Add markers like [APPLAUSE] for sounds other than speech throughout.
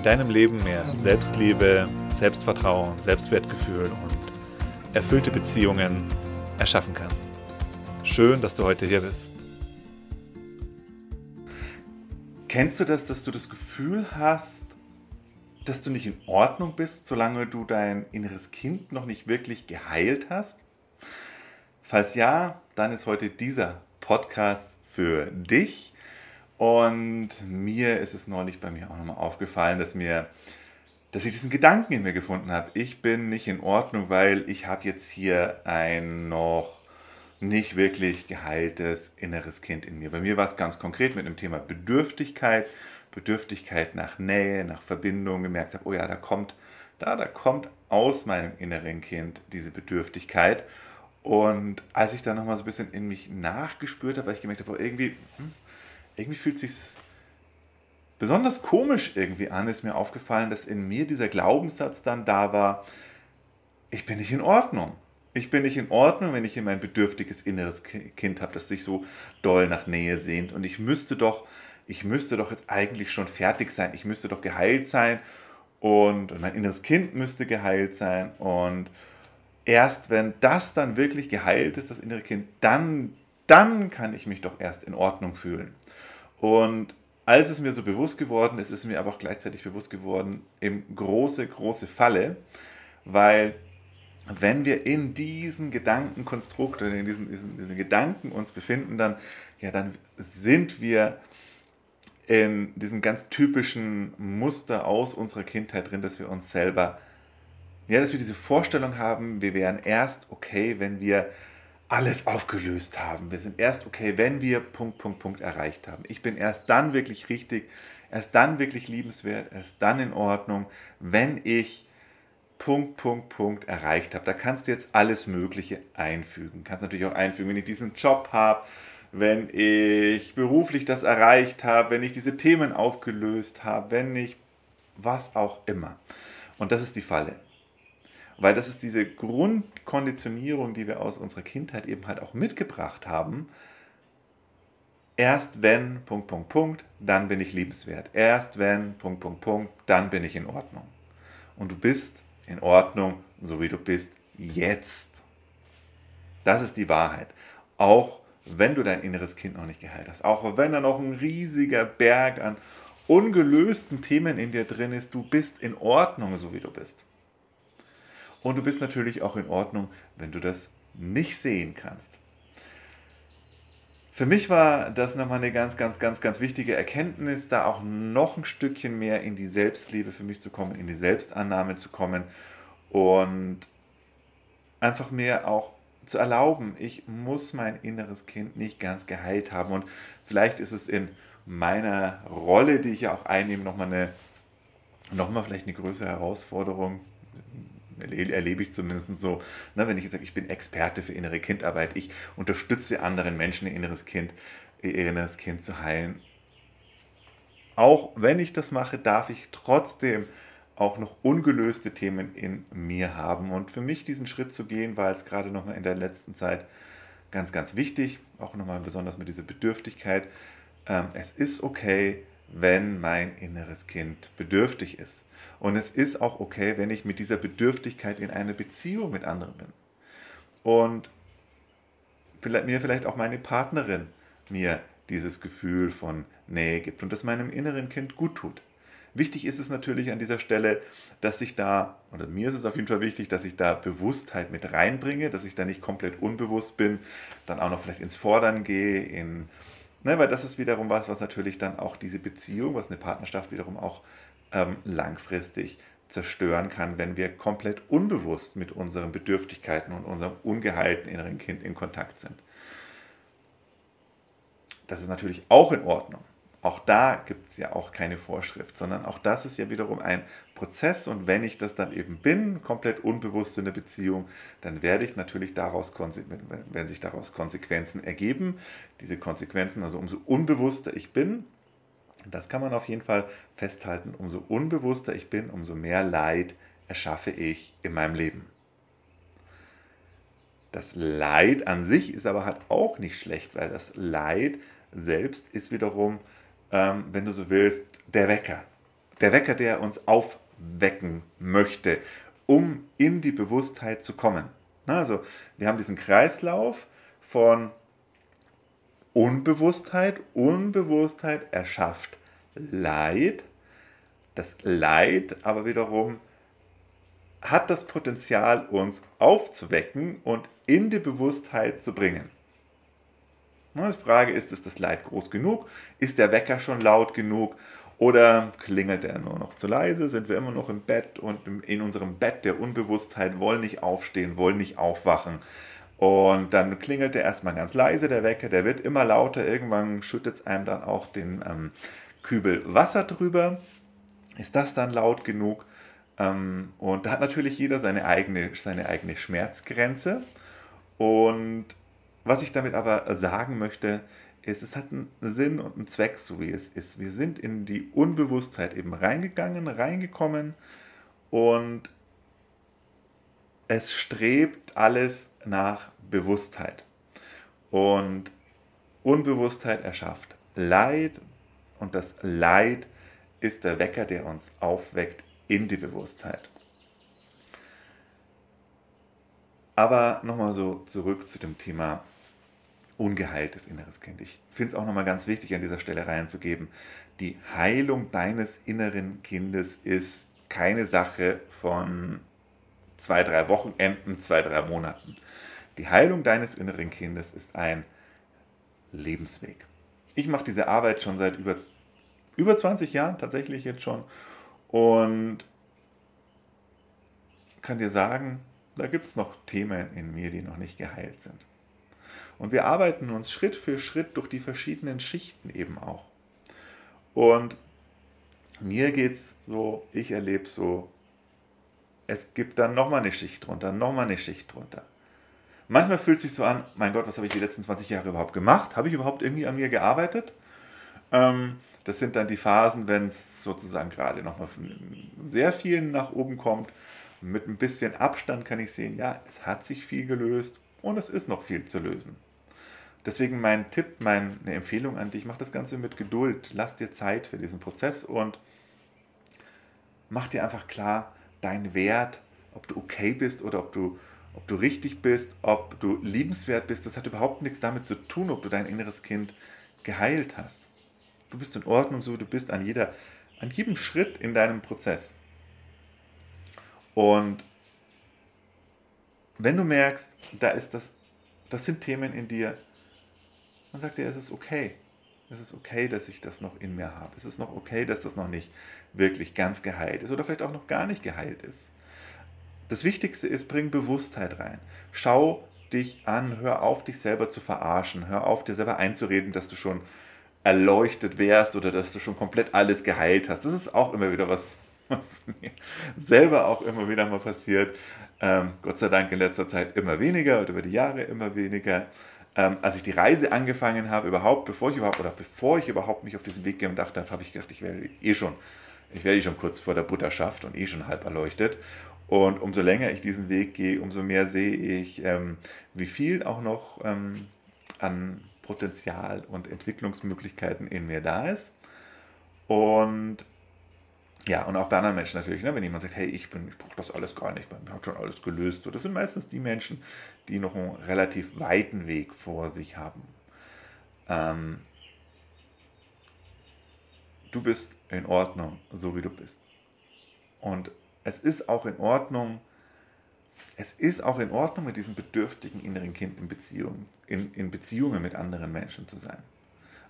in deinem Leben mehr Selbstliebe, Selbstvertrauen, Selbstwertgefühl und erfüllte Beziehungen erschaffen kannst. Schön, dass du heute hier bist. Kennst du das, dass du das Gefühl hast, dass du nicht in Ordnung bist, solange du dein inneres Kind noch nicht wirklich geheilt hast? Falls ja, dann ist heute dieser Podcast für dich. Und mir ist es neulich bei mir auch nochmal aufgefallen, dass mir, dass ich diesen Gedanken in mir gefunden habe. Ich bin nicht in Ordnung, weil ich habe jetzt hier ein noch nicht wirklich geheiltes inneres Kind in mir. Bei mir war es ganz konkret mit dem Thema Bedürftigkeit, Bedürftigkeit nach Nähe, nach Verbindung, gemerkt habe, oh ja, da kommt, da, da kommt aus meinem inneren Kind diese Bedürftigkeit. Und als ich dann nochmal so ein bisschen in mich nachgespürt habe, weil ich gemerkt habe, oh, irgendwie, hm, irgendwie fühlt sich besonders komisch irgendwie an, ist mir aufgefallen, dass in mir dieser Glaubenssatz dann da war, ich bin nicht in Ordnung. Ich bin nicht in Ordnung, wenn ich hier mein bedürftiges inneres Kind habe, das sich so doll nach Nähe sehnt. Und ich müsste doch, ich müsste doch jetzt eigentlich schon fertig sein. Ich müsste doch geheilt sein. Und mein inneres Kind müsste geheilt sein. Und erst wenn das dann wirklich geheilt ist, das innere Kind, dann, dann kann ich mich doch erst in Ordnung fühlen. Und als es mir so bewusst geworden ist, ist mir aber auch gleichzeitig bewusst geworden, im große, große Falle, weil wenn wir in diesen Gedankenkonstrukt oder in diesen, diesen, diesen Gedanken uns befinden, dann, ja, dann sind wir in diesem ganz typischen Muster aus unserer Kindheit drin, dass wir uns selber, ja, dass wir diese Vorstellung haben, wir wären erst okay, wenn wir alles aufgelöst haben. Wir sind erst okay, wenn wir Punkt, Punkt, Punkt erreicht haben. Ich bin erst dann wirklich richtig, erst dann wirklich liebenswert, erst dann in Ordnung, wenn ich Punkt, Punkt, Punkt erreicht habe. Da kannst du jetzt alles Mögliche einfügen. Kannst natürlich auch einfügen, wenn ich diesen Job habe, wenn ich beruflich das erreicht habe, wenn ich diese Themen aufgelöst habe, wenn ich was auch immer. Und das ist die Falle. Weil das ist diese Grundkonditionierung, die wir aus unserer Kindheit eben halt auch mitgebracht haben. Erst wenn, Punkt, Punkt, Punkt, dann bin ich liebenswert. Erst wenn, Punkt, Punkt, Punkt, dann bin ich in Ordnung. Und du bist in Ordnung, so wie du bist, jetzt. Das ist die Wahrheit. Auch wenn du dein inneres Kind noch nicht geheilt hast. Auch wenn da noch ein riesiger Berg an ungelösten Themen in dir drin ist, du bist in Ordnung, so wie du bist. Und du bist natürlich auch in Ordnung, wenn du das nicht sehen kannst. Für mich war das nochmal eine ganz, ganz, ganz, ganz wichtige Erkenntnis, da auch noch ein Stückchen mehr in die Selbstliebe für mich zu kommen, in die Selbstannahme zu kommen und einfach mehr auch zu erlauben, ich muss mein inneres Kind nicht ganz geheilt haben. Und vielleicht ist es in meiner Rolle, die ich ja auch einnehme, nochmal eine, nochmal vielleicht eine größere Herausforderung, erlebe ich zumindest so, ne, wenn ich jetzt sage, ich bin Experte für innere Kindarbeit, ich unterstütze anderen Menschen, ihr inneres Kind, ihr inneres Kind zu heilen. Auch wenn ich das mache, darf ich trotzdem auch noch ungelöste Themen in mir haben. Und für mich diesen Schritt zu gehen, war jetzt gerade nochmal in der letzten Zeit ganz, ganz wichtig, auch nochmal besonders mit dieser Bedürftigkeit. Ähm, es ist okay, wenn mein inneres Kind bedürftig ist. Und es ist auch okay, wenn ich mit dieser Bedürftigkeit in einer Beziehung mit anderen bin. Und vielleicht, mir vielleicht auch meine Partnerin mir dieses Gefühl von Nähe gibt und das meinem inneren Kind gut tut. Wichtig ist es natürlich an dieser Stelle, dass ich da, oder mir ist es auf jeden Fall wichtig, dass ich da Bewusstheit mit reinbringe, dass ich da nicht komplett unbewusst bin, dann auch noch vielleicht ins Fordern gehe, in Ne, weil das ist wiederum was, was natürlich dann auch diese Beziehung, was eine Partnerschaft wiederum auch ähm, langfristig zerstören kann, wenn wir komplett unbewusst mit unseren Bedürftigkeiten und unserem ungeheilten inneren Kind in Kontakt sind. Das ist natürlich auch in Ordnung. Auch da gibt es ja auch keine Vorschrift, sondern auch das ist ja wiederum ein Prozess und wenn ich das dann eben bin, komplett unbewusst in der Beziehung, dann werde ich natürlich daraus, werden sich daraus Konsequenzen ergeben. Diese Konsequenzen, also umso unbewusster ich bin, das kann man auf jeden Fall festhalten, umso unbewusster ich bin, umso mehr Leid erschaffe ich in meinem Leben. Das Leid an sich ist aber halt auch nicht schlecht, weil das Leid selbst ist wiederum, ähm, wenn du so willst, der Wecker. Der Wecker, der uns aufwecken möchte, um in die Bewusstheit zu kommen. Na, also wir haben diesen Kreislauf von Unbewusstheit. Unbewusstheit erschafft Leid. Das Leid aber wiederum hat das Potenzial, uns aufzuwecken und in die Bewusstheit zu bringen. Die Frage ist, ist das Leid groß genug? Ist der Wecker schon laut genug? Oder klingelt er nur noch zu leise? Sind wir immer noch im Bett und in unserem Bett der Unbewusstheit, wollen nicht aufstehen, wollen nicht aufwachen? Und dann klingelt er erstmal ganz leise, der Wecker, der wird immer lauter. Irgendwann schüttet es einem dann auch den ähm, Kübel Wasser drüber. Ist das dann laut genug? Ähm, und da hat natürlich jeder seine eigene, seine eigene Schmerzgrenze. Und was ich damit aber sagen möchte, ist, es hat einen Sinn und einen Zweck, so wie es ist. Wir sind in die Unbewusstheit eben reingegangen, reingekommen und es strebt alles nach Bewusstheit. Und Unbewusstheit erschafft Leid und das Leid ist der Wecker, der uns aufweckt in die Bewusstheit. Aber nochmal so zurück zu dem Thema ungeheiltes inneres Kind. Ich finde es auch nochmal ganz wichtig, an dieser Stelle reinzugeben. Die Heilung deines inneren Kindes ist keine Sache von zwei, drei Wochenenden, zwei, drei Monaten. Die Heilung deines inneren Kindes ist ein Lebensweg. Ich mache diese Arbeit schon seit über, über 20 Jahren, tatsächlich jetzt schon. Und kann dir sagen, da gibt es noch Themen in mir, die noch nicht geheilt sind. Und wir arbeiten uns Schritt für Schritt durch die verschiedenen Schichten eben auch. Und mir geht es so, ich erlebe so, es gibt dann nochmal eine Schicht drunter, nochmal eine Schicht drunter. Manchmal fühlt es sich so an, mein Gott, was habe ich die letzten 20 Jahre überhaupt gemacht? Habe ich überhaupt irgendwie an mir gearbeitet? Ähm, das sind dann die Phasen, wenn es sozusagen gerade nochmal sehr viel nach oben kommt. Mit ein bisschen Abstand kann ich sehen, ja, es hat sich viel gelöst und es ist noch viel zu lösen. Deswegen mein Tipp, meine Empfehlung an dich, mach das Ganze mit Geduld, lass dir Zeit für diesen Prozess und mach dir einfach klar, dein Wert, ob du okay bist oder ob du, ob du richtig bist, ob du liebenswert bist, das hat überhaupt nichts damit zu tun, ob du dein inneres Kind geheilt hast. Du bist in Ordnung, so du bist an, jeder, an jedem Schritt in deinem Prozess. Und wenn du merkst, da ist das, das sind Themen in dir, dann sagt dir, es ist okay. Es ist okay, dass ich das noch in mir habe. Es ist noch okay, dass das noch nicht wirklich ganz geheilt ist oder vielleicht auch noch gar nicht geheilt ist. Das Wichtigste ist, bring Bewusstheit rein. Schau dich an, hör auf, dich selber zu verarschen. Hör auf, dir selber einzureden, dass du schon erleuchtet wärst oder dass du schon komplett alles geheilt hast. Das ist auch immer wieder was, [LAUGHS] was mir selber auch immer wieder mal passiert. Ähm, Gott sei Dank in letzter Zeit immer weniger oder über die Jahre immer weniger. Ähm, als ich die Reise angefangen habe, überhaupt, bevor ich überhaupt, oder bevor ich überhaupt mich auf diesen Weg gemacht habe, habe ich gedacht, ich werde eh schon, ich werde eh schon kurz vor der Butterschaft und eh schon halb erleuchtet. Und umso länger ich diesen Weg gehe, umso mehr sehe ich, ähm, wie viel auch noch ähm, an Potenzial und Entwicklungsmöglichkeiten in mir da ist. Und ja, und auch bei anderen Menschen natürlich, ne? wenn jemand sagt, hey, ich, ich brauche das alles gar nicht, man hat schon alles gelöst. So, das sind meistens die Menschen, die noch einen relativ weiten Weg vor sich haben. Ähm, du bist in Ordnung, so wie du bist. Und es ist auch in Ordnung, es ist auch in Ordnung, mit diesem bedürftigen inneren Kind in, Beziehung, in, in Beziehungen mit anderen Menschen zu sein.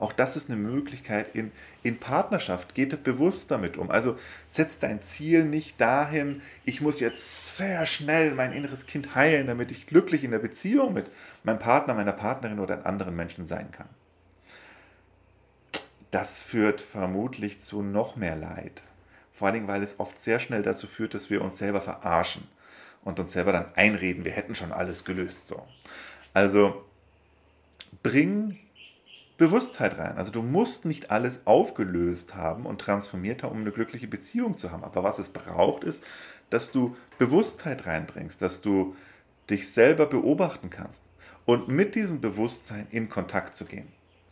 Auch das ist eine Möglichkeit in, in Partnerschaft. Geht bewusst damit um. Also setz dein Ziel nicht dahin, ich muss jetzt sehr schnell mein inneres Kind heilen, damit ich glücklich in der Beziehung mit meinem Partner, meiner Partnerin oder anderen Menschen sein kann. das führt vermutlich zu noch mehr Leid. Vor allen Dingen, weil es oft sehr schnell dazu führt, dass wir uns selber verarschen und uns selber dann einreden, wir hätten schon alles gelöst. So. Also bring Bewusstheit rein. Also du musst nicht alles aufgelöst haben und transformiert haben, um eine glückliche Beziehung zu haben. Aber was es braucht, ist, dass du Bewusstheit reinbringst, dass du dich selber beobachten kannst und mit diesem Bewusstsein in Kontakt zu gehen.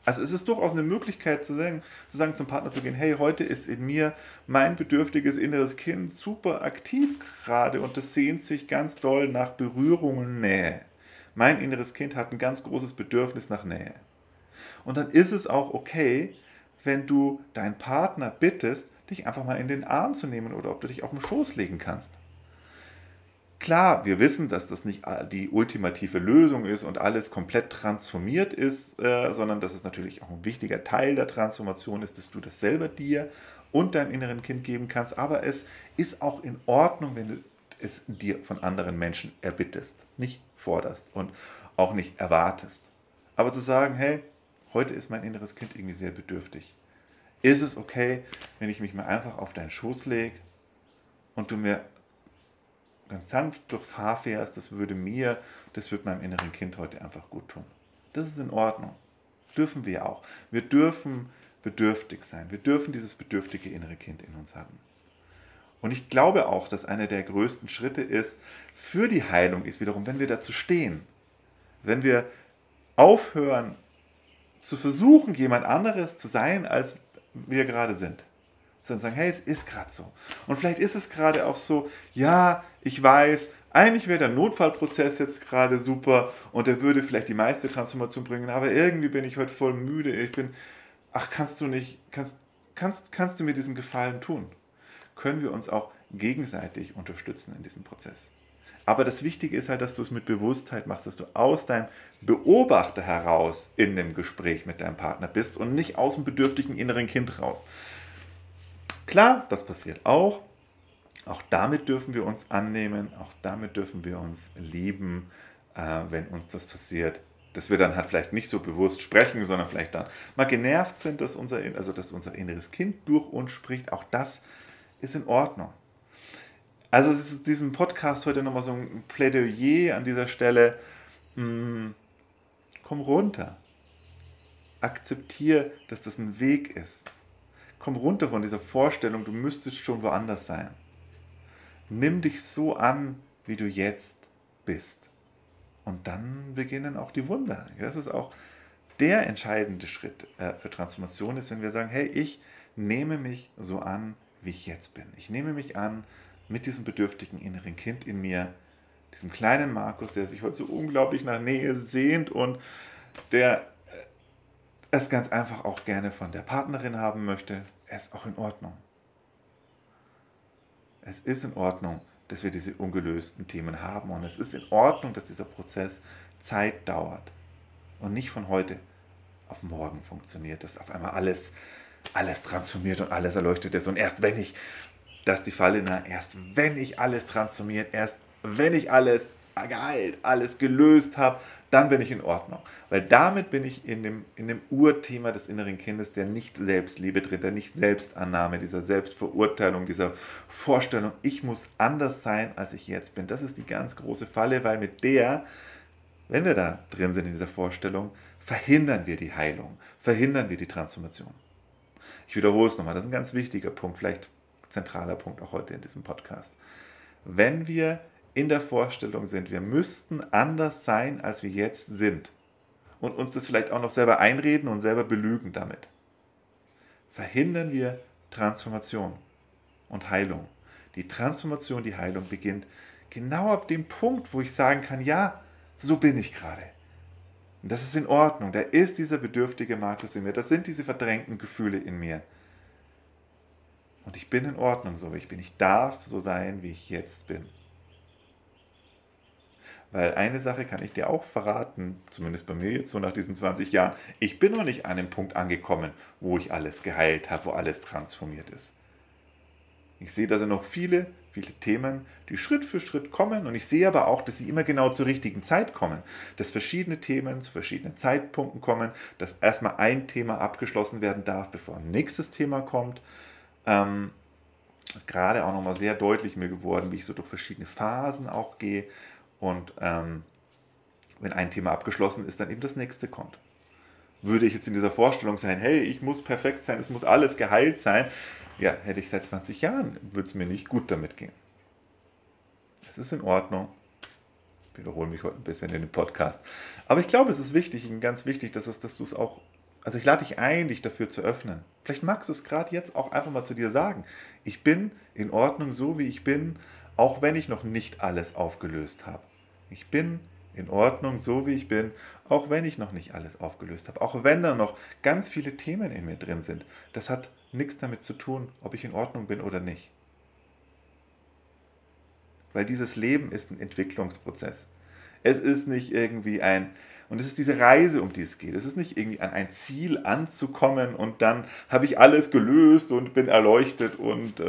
Also es ist durchaus eine Möglichkeit zu sagen, zu sagen, zum Partner zu gehen, hey, heute ist in mir mein bedürftiges inneres Kind super aktiv gerade und es sehnt sich ganz doll nach Berührung und Nähe. Mein inneres Kind hat ein ganz großes Bedürfnis nach Nähe. Und dann ist es auch okay, wenn du deinen Partner bittest, dich einfach mal in den Arm zu nehmen oder ob du dich auf den Schoß legen kannst. Klar, wir wissen, dass das nicht die ultimative Lösung ist und alles komplett transformiert ist, äh, sondern dass es natürlich auch ein wichtiger Teil der Transformation ist, dass du das selber dir und deinem inneren Kind geben kannst. Aber es ist auch in Ordnung, wenn du es dir von anderen Menschen erbittest, nicht forderst und auch nicht erwartest. Aber zu sagen, hey, heute ist mein inneres Kind irgendwie sehr bedürftig. Ist es okay, wenn ich mich mal einfach auf deinen Schoß lege und du mir ganz sanft durchs Haar fährst, das würde mir, das wird meinem inneren Kind heute einfach gut tun. Das ist in Ordnung. Dürfen wir auch. Wir dürfen bedürftig sein. Wir dürfen dieses bedürftige innere Kind in uns haben. Und ich glaube auch, dass einer der größten Schritte ist für die Heilung ist wiederum, wenn wir dazu stehen. Wenn wir aufhören zu versuchen, jemand anderes zu sein, als wir gerade sind sondern sagen, hey, es ist gerade so. Und vielleicht ist es gerade auch so, ja, ich weiß, eigentlich wäre der Notfallprozess jetzt gerade super und der würde vielleicht die meiste Transformation bringen, aber irgendwie bin ich heute voll müde. Ich bin, ach, kannst du nicht, kannst, kannst, kannst du mir diesen Gefallen tun? Können wir uns auch gegenseitig unterstützen in diesem Prozess. Aber das Wichtige ist halt, dass du es mit Bewusstheit machst, dass du aus deinem Beobachter heraus in dem Gespräch mit deinem Partner bist und nicht aus dem bedürftigen inneren Kind raus. Klar, das passiert auch. Auch damit dürfen wir uns annehmen, auch damit dürfen wir uns lieben, äh, wenn uns das passiert. Dass wir dann halt vielleicht nicht so bewusst sprechen, sondern vielleicht dann mal genervt sind, dass unser, also dass unser inneres Kind durch uns spricht. Auch das ist in Ordnung. Also es ist diesem Podcast heute nochmal so ein Plädoyer an dieser Stelle. Hm, komm runter. Akzeptier, dass das ein Weg ist komm runter von dieser Vorstellung, du müsstest schon woanders sein. Nimm dich so an, wie du jetzt bist. Und dann beginnen auch die Wunder. Das ist auch der entscheidende Schritt äh, für Transformation ist, wenn wir sagen, hey, ich nehme mich so an, wie ich jetzt bin. Ich nehme mich an mit diesem bedürftigen inneren Kind in mir, diesem kleinen Markus, der sich heute so unglaublich nach Nähe sehnt und der es ganz einfach auch gerne von der Partnerin haben möchte, ist auch in Ordnung. Es ist in Ordnung, dass wir diese ungelösten Themen haben und es ist in Ordnung, dass dieser Prozess Zeit dauert und nicht von heute auf morgen funktioniert, dass auf einmal alles, alles transformiert und alles erleuchtet ist und erst wenn ich, das ist die Falle, na, erst wenn ich alles transformiert, erst wenn ich alles geheilt, alles gelöst habe, dann bin ich in Ordnung. Weil damit bin ich in dem, in dem Urthema des inneren Kindes, der nicht Selbstliebe drin, der nicht Selbstannahme, dieser Selbstverurteilung, dieser Vorstellung, ich muss anders sein, als ich jetzt bin. Das ist die ganz große Falle, weil mit der, wenn wir da drin sind in dieser Vorstellung, verhindern wir die Heilung, verhindern wir die Transformation. Ich wiederhole es nochmal, das ist ein ganz wichtiger Punkt, vielleicht zentraler Punkt auch heute in diesem Podcast. Wenn wir in der Vorstellung sind, wir müssten anders sein, als wir jetzt sind. Und uns das vielleicht auch noch selber einreden und selber belügen damit. Verhindern wir Transformation und Heilung. Die Transformation, die Heilung beginnt genau ab dem Punkt, wo ich sagen kann, ja, so bin ich gerade. Und das ist in Ordnung. Da ist dieser bedürftige Markus in mir. Das sind diese verdrängten Gefühle in mir. Und ich bin in Ordnung, so wie ich bin. Ich darf so sein, wie ich jetzt bin. Weil eine Sache kann ich dir auch verraten, zumindest bei mir jetzt so nach diesen 20 Jahren, ich bin noch nicht an dem Punkt angekommen, wo ich alles geheilt habe, wo alles transformiert ist. Ich sehe, da sind noch viele, viele Themen, die Schritt für Schritt kommen und ich sehe aber auch, dass sie immer genau zur richtigen Zeit kommen, dass verschiedene Themen zu verschiedenen Zeitpunkten kommen, dass erstmal ein Thema abgeschlossen werden darf, bevor ein nächstes Thema kommt. Ähm, ist gerade auch nochmal sehr deutlich mir geworden, wie ich so durch verschiedene Phasen auch gehe und ähm, wenn ein Thema abgeschlossen ist, dann eben das nächste kommt. Würde ich jetzt in dieser Vorstellung sein, hey, ich muss perfekt sein, es muss alles geheilt sein, ja, hätte ich seit 20 Jahren, würde es mir nicht gut damit gehen. Es ist in Ordnung. Ich wiederhole mich heute ein bisschen in dem Podcast. Aber ich glaube, es ist wichtig, ganz wichtig, dass, es, dass du es auch, also ich lade dich ein, dich dafür zu öffnen. Vielleicht magst du es gerade jetzt auch einfach mal zu dir sagen. Ich bin in Ordnung so, wie ich bin, auch wenn ich noch nicht alles aufgelöst habe. Ich bin in Ordnung, so wie ich bin, auch wenn ich noch nicht alles aufgelöst habe, auch wenn da noch ganz viele Themen in mir drin sind. Das hat nichts damit zu tun, ob ich in Ordnung bin oder nicht. Weil dieses Leben ist ein Entwicklungsprozess. Es ist nicht irgendwie ein, und es ist diese Reise, um die es geht. Es ist nicht irgendwie an ein Ziel anzukommen und dann habe ich alles gelöst und bin erleuchtet. Und äh,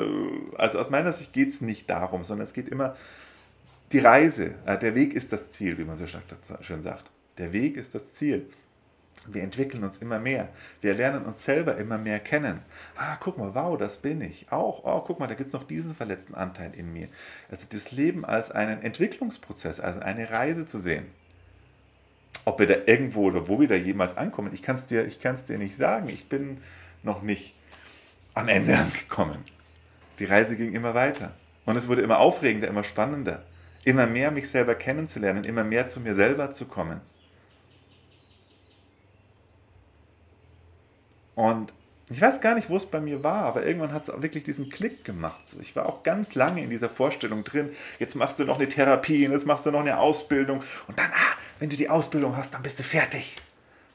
also aus meiner Sicht geht es nicht darum, sondern es geht immer die Reise. Äh, der Weg ist das Ziel, wie man so schön sagt. Der Weg ist das Ziel. Wir entwickeln uns immer mehr. Wir lernen uns selber immer mehr kennen. Ah, guck mal, wow, das bin ich. Auch, oh, guck mal, da gibt es noch diesen verletzten Anteil in mir. Also das Leben als einen Entwicklungsprozess, also eine Reise zu sehen. Ob wir da irgendwo oder wo wir da jemals ankommen, ich kann es dir, dir nicht sagen. Ich bin noch nicht am Ende angekommen. Die Reise ging immer weiter. Und es wurde immer aufregender, immer spannender. Immer mehr mich selber kennenzulernen, immer mehr zu mir selber zu kommen. Und ich weiß gar nicht, wo es bei mir war, aber irgendwann hat es wirklich diesen Klick gemacht. So, ich war auch ganz lange in dieser Vorstellung drin, jetzt machst du noch eine Therapie, jetzt machst du noch eine Ausbildung und dann, ah, wenn du die Ausbildung hast, dann bist du fertig.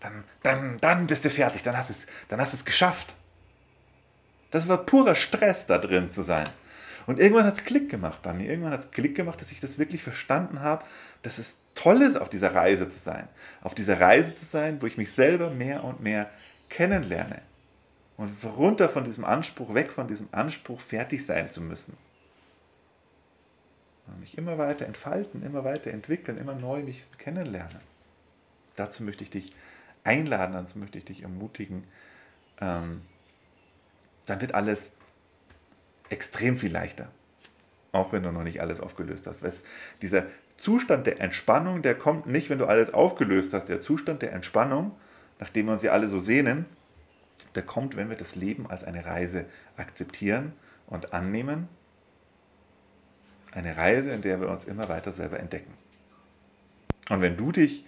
Dann, dann, dann bist du fertig, dann hast es, dann hast es geschafft. Das war purer Stress, da drin zu sein. Und irgendwann hat es Klick gemacht bei mir. Irgendwann hat es Klick gemacht, dass ich das wirklich verstanden habe, dass es toll ist, auf dieser Reise zu sein. Auf dieser Reise zu sein, wo ich mich selber mehr und mehr kennenlerne. Und runter von diesem Anspruch, weg von diesem Anspruch, fertig sein zu müssen. Und mich immer weiter entfalten, immer weiter entwickeln, immer neu mich kennenlernen. Dazu möchte ich dich einladen, dazu möchte ich dich ermutigen. Ähm, dann wird alles extrem viel leichter. Auch wenn du noch nicht alles aufgelöst hast. Weil dieser Zustand der Entspannung, der kommt nicht, wenn du alles aufgelöst hast. Der Zustand der Entspannung nachdem wir uns ja alle so sehnen, der kommt, wenn wir das Leben als eine Reise akzeptieren und annehmen. Eine Reise, in der wir uns immer weiter selber entdecken. Und wenn du dich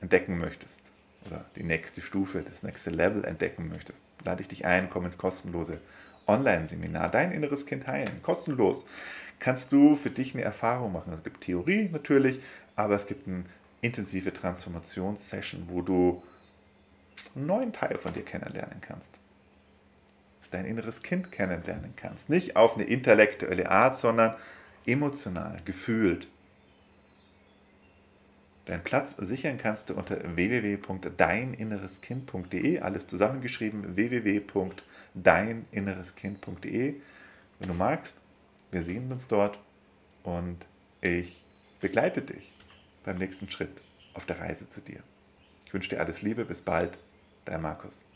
entdecken möchtest oder die nächste Stufe, das nächste Level entdecken möchtest, lade ich dich ein, komm ins kostenlose Online-Seminar, dein inneres Kind heilen, kostenlos. Kannst du für dich eine Erfahrung machen. Es gibt Theorie natürlich, aber es gibt eine intensive Transformationssession, wo du einen neuen Teil von dir kennenlernen kannst. Dein inneres Kind kennenlernen kannst. Nicht auf eine intellektuelle Art, sondern emotional, gefühlt. Deinen Platz sichern kannst du unter www.deininnereskind.de, alles zusammengeschrieben, www.deininnereskind.de. Wenn du magst, wir sehen uns dort und ich begleite dich beim nächsten Schritt auf der Reise zu dir. Ich wünsche dir alles Liebe, bis bald. Dein Markus.